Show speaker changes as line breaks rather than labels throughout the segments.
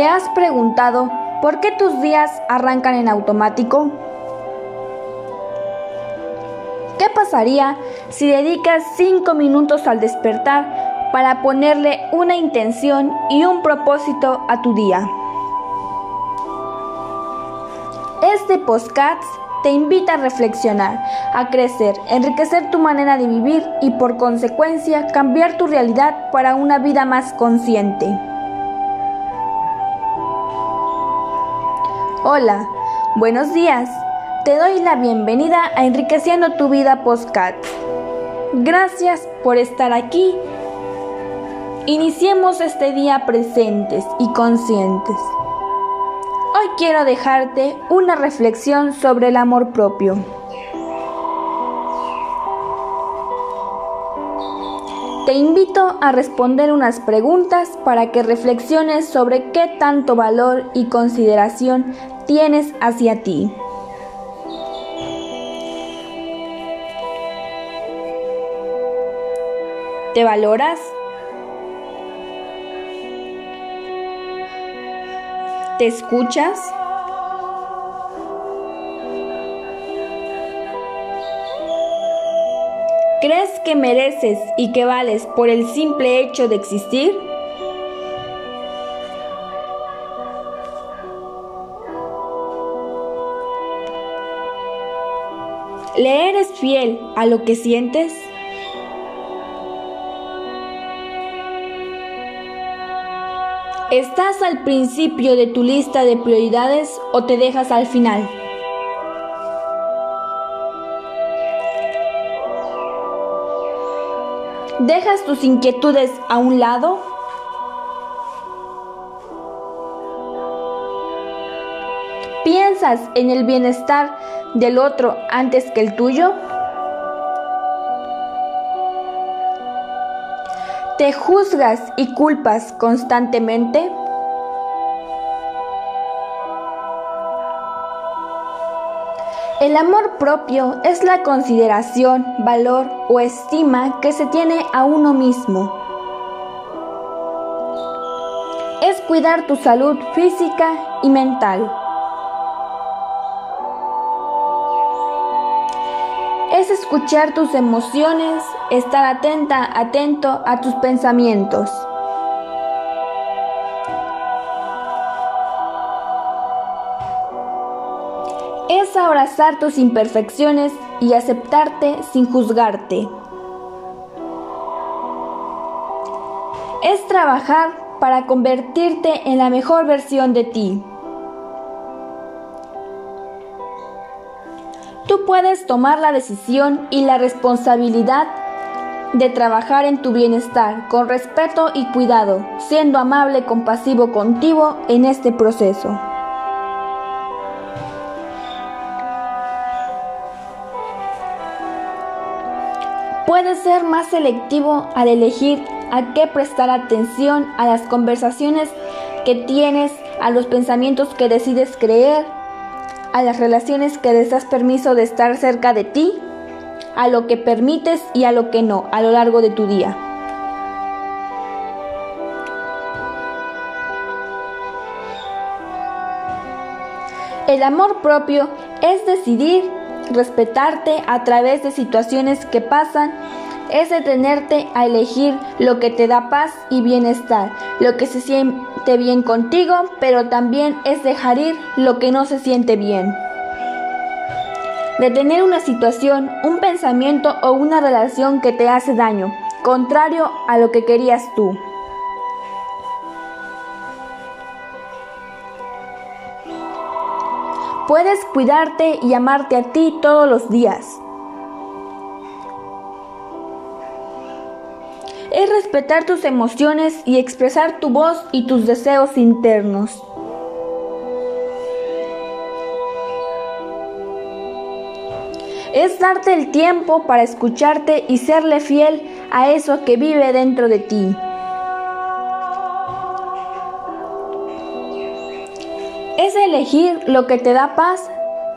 ¿Te has preguntado por qué tus días arrancan en automático? ¿Qué pasaría si dedicas 5 minutos al despertar para ponerle una intención y un propósito a tu día? Este podcast te invita a reflexionar, a crecer, enriquecer tu manera de vivir y por consecuencia cambiar tu realidad para una vida más consciente. Hola, buenos días. Te doy la bienvenida a Enriqueciendo tu vida Postcat. Gracias por estar aquí. Iniciemos este día presentes y conscientes. Hoy quiero dejarte una reflexión sobre el amor propio. Te invito a responder unas preguntas para que reflexiones sobre qué tanto valor y consideración tienes hacia ti. ¿Te valoras? ¿Te escuchas? ¿Crees que mereces y que vales por el simple hecho de existir? ¿Le eres fiel a lo que sientes? ¿Estás al principio de tu lista de prioridades o te dejas al final? ¿Dejas tus inquietudes a un lado? ¿Piensas en el bienestar del otro antes que el tuyo? ¿Te juzgas y culpas constantemente? El amor propio es la consideración, valor o estima que se tiene a uno mismo. Es cuidar tu salud física y mental. Es escuchar tus emociones, estar atenta, atento a tus pensamientos. Es abrazar tus imperfecciones y aceptarte sin juzgarte. Es trabajar para convertirte en la mejor versión de ti. Tú puedes tomar la decisión y la responsabilidad de trabajar en tu bienestar con respeto y cuidado, siendo amable y compasivo contigo en este proceso. Puedes ser más selectivo al elegir a qué prestar atención a las conversaciones que tienes, a los pensamientos que decides creer, a las relaciones que les das permiso de estar cerca de ti, a lo que permites y a lo que no a lo largo de tu día. El amor propio es decidir respetarte a través de situaciones que pasan es detenerte a elegir lo que te da paz y bienestar, lo que se siente bien contigo, pero también es dejar ir lo que no se siente bien. Detener una situación, un pensamiento o una relación que te hace daño, contrario a lo que querías tú. Puedes cuidarte y amarte a ti todos los días. Es respetar tus emociones y expresar tu voz y tus deseos internos. Es darte el tiempo para escucharte y serle fiel a eso que vive dentro de ti. Elegir lo que te da paz.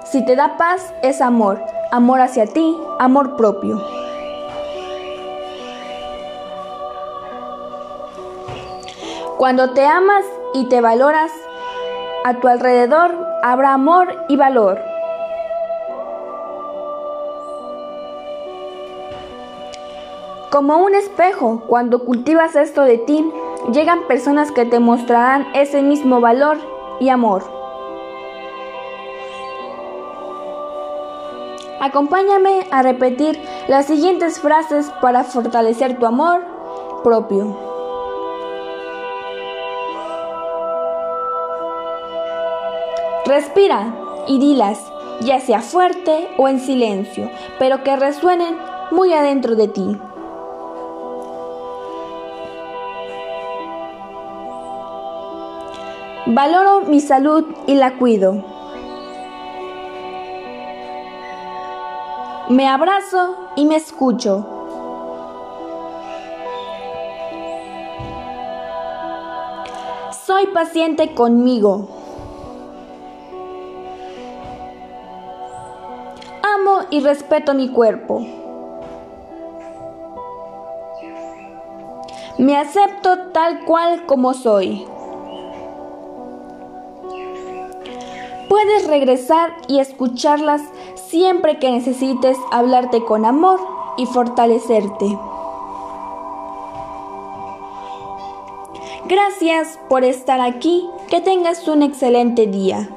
Si te da paz es amor, amor hacia ti, amor propio. Cuando te amas y te valoras, a tu alrededor habrá amor y valor. Como un espejo, cuando cultivas esto de ti, llegan personas que te mostrarán ese mismo valor y amor. Acompáñame a repetir las siguientes frases para fortalecer tu amor propio. Respira y dilas, ya sea fuerte o en silencio, pero que resuenen muy adentro de ti. Valoro mi salud y la cuido. Me abrazo y me escucho. Soy paciente conmigo. Amo y respeto mi cuerpo. Me acepto tal cual como soy. Puedes regresar y escucharlas siempre que necesites hablarte con amor y fortalecerte. Gracias por estar aquí, que tengas un excelente día.